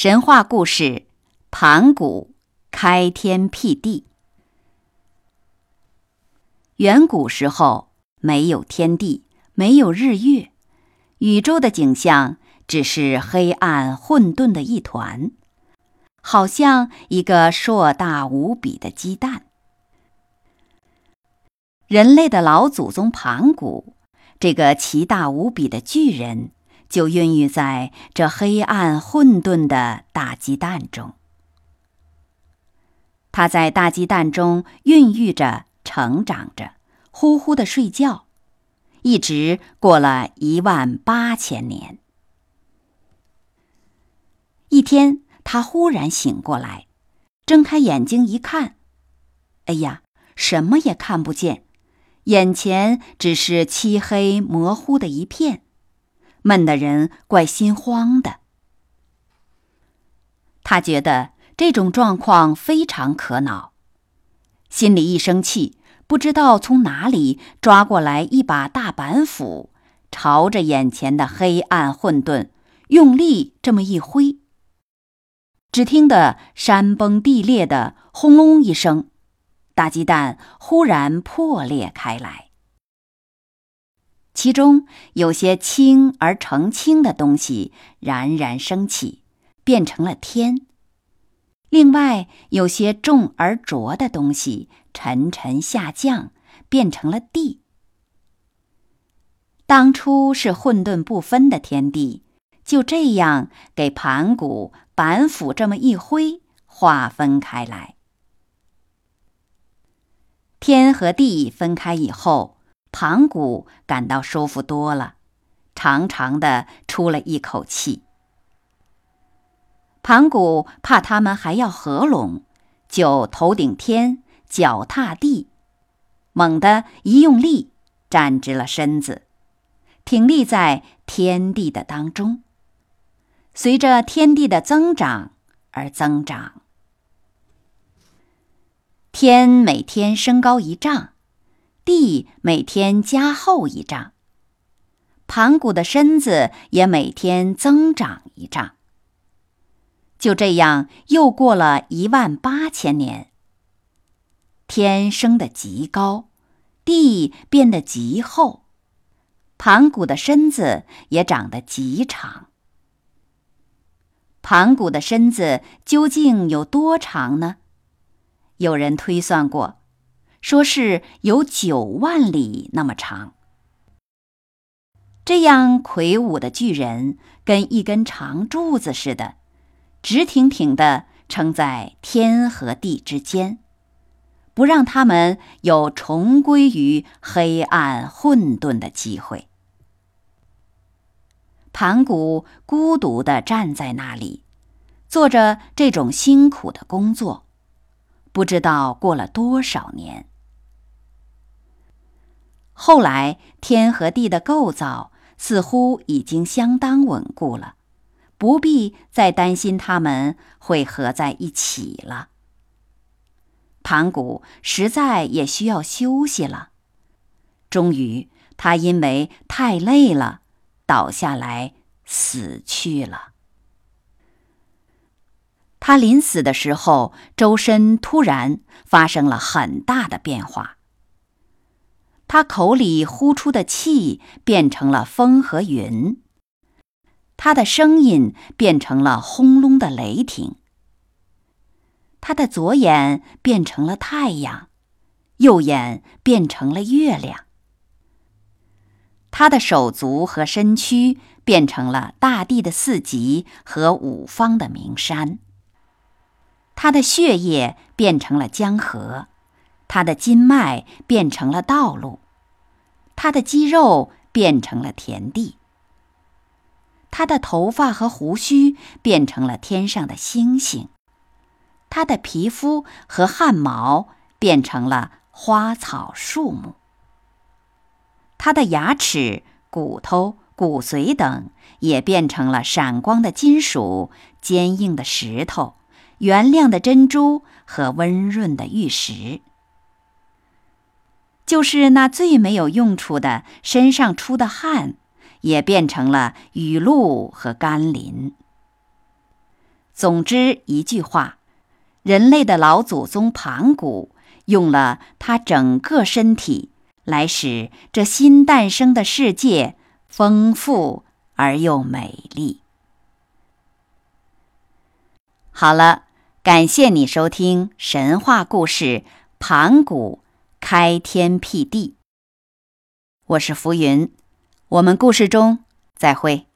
神话故事：盘古开天辟地。远古时候，没有天地，没有日月，宇宙的景象只是黑暗混沌的一团，好像一个硕大无比的鸡蛋。人类的老祖宗盘古，这个奇大无比的巨人。就孕育在这黑暗混沌的大鸡蛋中。他在大鸡蛋中孕育着、成长着，呼呼的睡觉，一直过了一万八千年。一天，他忽然醒过来，睁开眼睛一看，哎呀，什么也看不见，眼前只是漆黑模糊的一片。闷的人怪心慌的，他觉得这种状况非常可恼，心里一生气，不知道从哪里抓过来一把大板斧，朝着眼前的黑暗混沌用力这么一挥，只听得山崩地裂的轰隆一声，大鸡蛋忽然破裂开来。其中有些轻而澄清的东西冉冉升起，变成了天；另外有些重而浊的东西沉沉下降，变成了地。当初是混沌不分的天地，就这样给盘古板斧这么一挥，划分开来。天和地分开以后。盘古感到舒服多了，长长的出了一口气。盘古怕他们还要合拢，就头顶天，脚踏地，猛地一用力，站直了身子，挺立在天地的当中，随着天地的增长而增长。天每天升高一丈。地每天加厚一丈，盘古的身子也每天增长一丈。就这样，又过了一万八千年。天升得极高，地变得极厚，盘古的身子也长得极长。盘古的身子究竟有多长呢？有人推算过。说是有九万里那么长，这样魁梧的巨人跟一根长柱子似的，直挺挺的撑在天和地之间，不让他们有重归于黑暗混沌的机会。盘古孤独的站在那里，做着这种辛苦的工作。不知道过了多少年，后来天和地的构造似乎已经相当稳固了，不必再担心它们会合在一起了。盘古实在也需要休息了，终于他因为太累了，倒下来死去了。他临死的时候，周身突然发生了很大的变化。他口里呼出的气变成了风和云，他的声音变成了轰隆的雷霆。他的左眼变成了太阳，右眼变成了月亮。他的手足和身躯变成了大地的四极和五方的名山。他的血液变成了江河，他的筋脉变成了道路，他的肌肉变成了田地。他的头发和胡须变成了天上的星星，他的皮肤和汗毛变成了花草树木，他的牙齿、骨头、骨髓等也变成了闪光的金属、坚硬的石头、原亮的珍珠和温润的玉石。就是那最没有用处的身上出的汗，也变成了雨露和甘霖。总之一句话，人类的老祖宗盘古用了他整个身体来使这新诞生的世界丰富而又美丽。好了，感谢你收听神话故事《盘古》。开天辟地，我是浮云，我们故事中再会。